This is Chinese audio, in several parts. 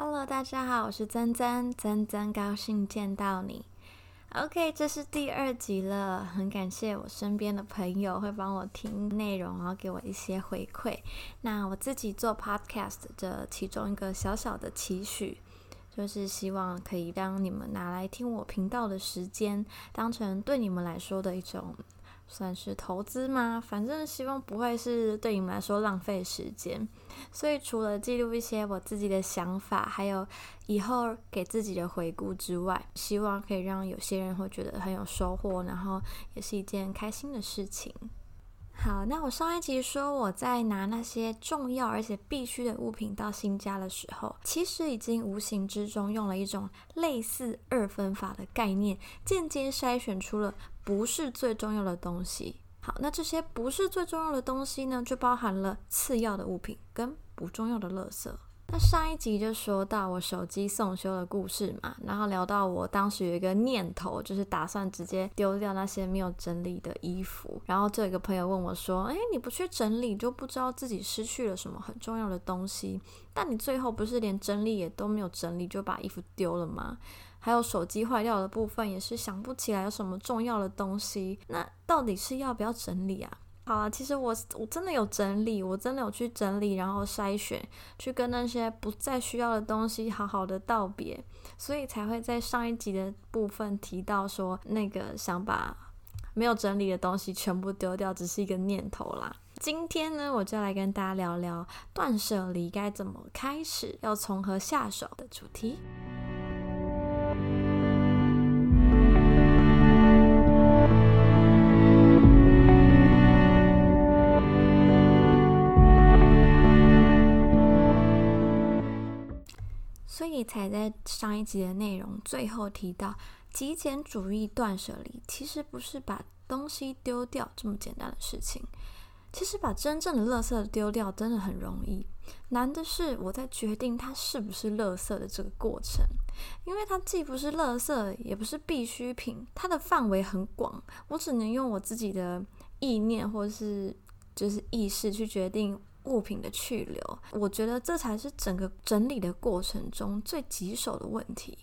Hello，大家好，我是曾曾，曾曾高兴见到你。OK，这是第二集了，很感谢我身边的朋友会帮我听内容，然后给我一些回馈。那我自己做 Podcast 的其中一个小小的期许，就是希望可以让你们拿来听我频道的时间，当成对你们来说的一种。算是投资吗？反正希望不会是对你们来说浪费时间。所以除了记录一些我自己的想法，还有以后给自己的回顾之外，希望可以让有些人会觉得很有收获，然后也是一件开心的事情。好，那我上一集说我在拿那些重要而且必须的物品到新家的时候，其实已经无形之中用了一种类似二分法的概念，间接筛选出了不是最重要的东西。好，那这些不是最重要的东西呢，就包含了次要的物品跟不重要的垃圾。那上一集就说到我手机送修的故事嘛，然后聊到我当时有一个念头，就是打算直接丢掉那些没有整理的衣服。然后就有一个朋友问我说：“诶，你不去整理，就不知道自己失去了什么很重要的东西。但你最后不是连整理也都没有整理，就把衣服丢了吗？还有手机坏掉的部分，也是想不起来有什么重要的东西。那到底是要不要整理啊？”好啊，其实我我真的有整理，我真的有去整理，然后筛选，去跟那些不再需要的东西好好的道别，所以才会在上一集的部分提到说，那个想把没有整理的东西全部丢掉，只是一个念头啦。今天呢，我就来跟大家聊聊断舍离该怎么开始，要从何下手的主题。所以才在上一集的内容最后提到，极简主义断舍离其实不是把东西丢掉这么简单的事情。其实把真正的垃圾丢掉真的很容易，难的是我在决定它是不是垃圾的这个过程，因为它既不是垃圾，也不是必需品，它的范围很广，我只能用我自己的意念或是就是意识去决定。物品的去留，我觉得这才是整个整理的过程中最棘手的问题。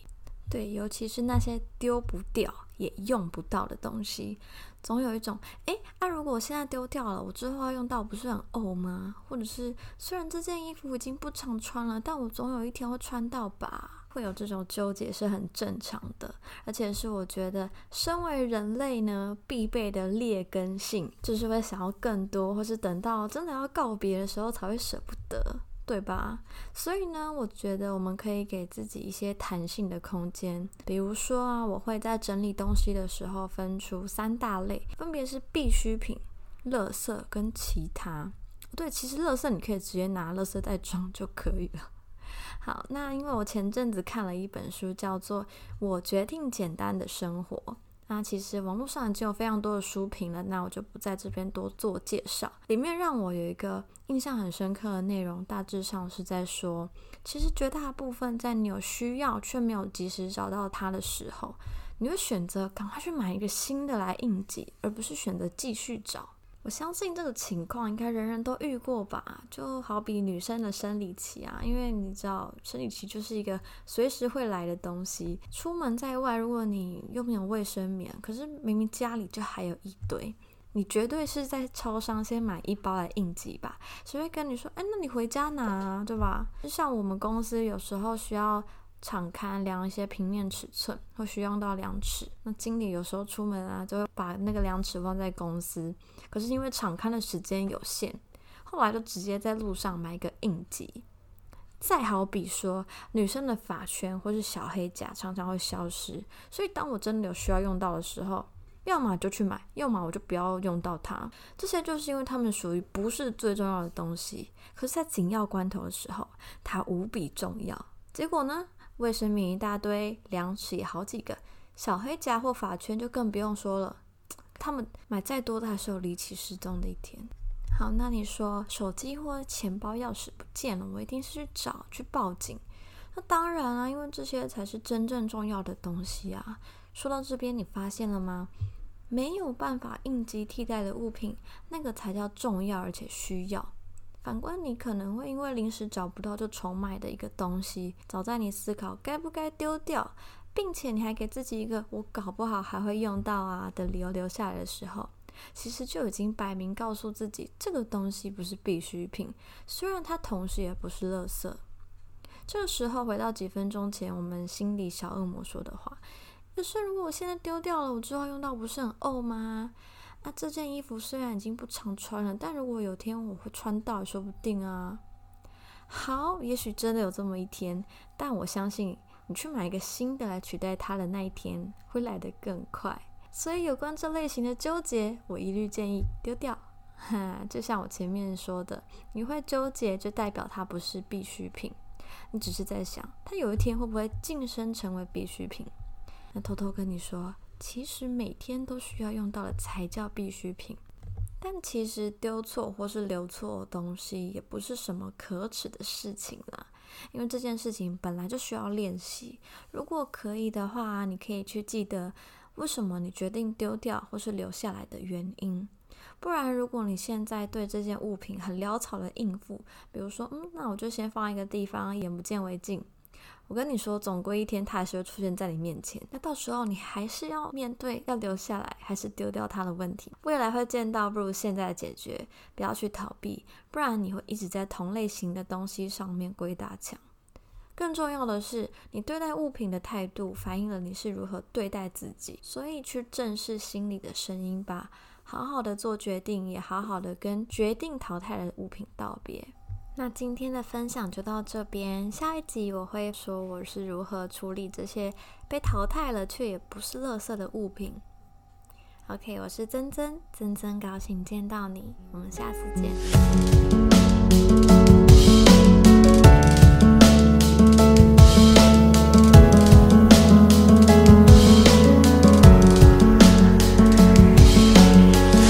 对，尤其是那些丢不掉也用不到的东西，总有一种，诶，那、如果我现在丢掉了，我之后要用到，不是很呕吗？或者是虽然这件衣服已经不常穿了，但我总有一天会穿到吧？会有这种纠结是很正常的，而且是我觉得身为人类呢必备的劣根性，就是会想要更多，或是等到真的要告别的时候才会舍不得，对吧？所以呢，我觉得我们可以给自己一些弹性的空间，比如说啊，我会在整理东西的时候分出三大类，分别是必需品、垃圾跟其他。对，其实垃圾你可以直接拿垃圾袋装就可以了。好，那因为我前阵子看了一本书，叫做《我决定简单的生活》。那其实网络上已经有非常多的书评了，那我就不在这边多做介绍。里面让我有一个印象很深刻的内容，大致上是在说，其实绝大部分在你有需要却没有及时找到它的时候，你会选择赶快去买一个新的来应急，而不是选择继续找。我相信这个情况应该人人都遇过吧，就好比女生的生理期啊，因为你知道生理期就是一个随时会来的东西。出门在外，如果你又没有卫生棉，可是明明家里就还有一堆，你绝对是在超商先买一包来应急吧？谁会跟你说，哎，那你回家拿啊，对吧？就像我们公司有时候需要。场勘量一些平面尺寸，会需要用到量尺。那经理有时候出门啊，就会把那个量尺放在公司。可是因为场勘的时间有限，后来就直接在路上买一个应急。再好比说，女生的发圈或是小黑夹常常会消失，所以当我真的有需要用到的时候，要么就去买，要么我就不要用到它。这些就是因为它们属于不是最重要的东西，可是在紧要关头的时候，它无比重要。结果呢？卫生棉一大堆，量尺也好几个，小黑夹或发圈就更不用说了。他们买再多的还是有离奇失踪的一天。好，那你说手机或钱包、钥匙不见了，我一定是去找去报警。那当然啊，因为这些才是真正重要的东西啊。说到这边，你发现了吗？没有办法应急替代的物品，那个才叫重要而且需要。反观你可能会因为临时找不到就重买的一个东西，早在你思考该不该丢掉，并且你还给自己一个我搞不好还会用到啊的理由留下来的时候，其实就已经摆明告诉自己这个东西不是必需品，虽然它同时也不是垃圾。这个时候回到几分钟前我们心里小恶魔说的话，可是如果我现在丢掉了，我之后用到不是很怄吗？那这件衣服虽然已经不常穿了，但如果有天我会穿到说不定啊。好，也许真的有这么一天，但我相信你去买一个新的来取代它的那一天会来得更快。所以有关这类型的纠结，我一律建议丢掉。哈，就像我前面说的，你会纠结就代表它不是必需品，你只是在想它有一天会不会晋升成为必需品。那偷偷跟你说。其实每天都需要用到的才叫必需品，但其实丢错或是留错东西也不是什么可耻的事情啦，因为这件事情本来就需要练习。如果可以的话，你可以去记得为什么你决定丢掉或是留下来的原因。不然，如果你现在对这件物品很潦草的应付，比如说，嗯，那我就先放一个地方，眼不见为净。我跟你说，总归一天它还是会出现在你面前。那到时候你还是要面对要留下来还是丢掉它的问题。未来会见到，不如现在解决，不要去逃避，不然你会一直在同类型的东西上面归打墙。更重要的是，你对待物品的态度反映了你是如何对待自己。所以去正视心里的声音吧，好好的做决定，也好好的跟决定淘汰的物品道别。那今天的分享就到这边，下一集我会说我是如何处理这些被淘汰了却也不是垃圾的物品。OK，我是珍珍，珍珍高兴见到你，我们下次见。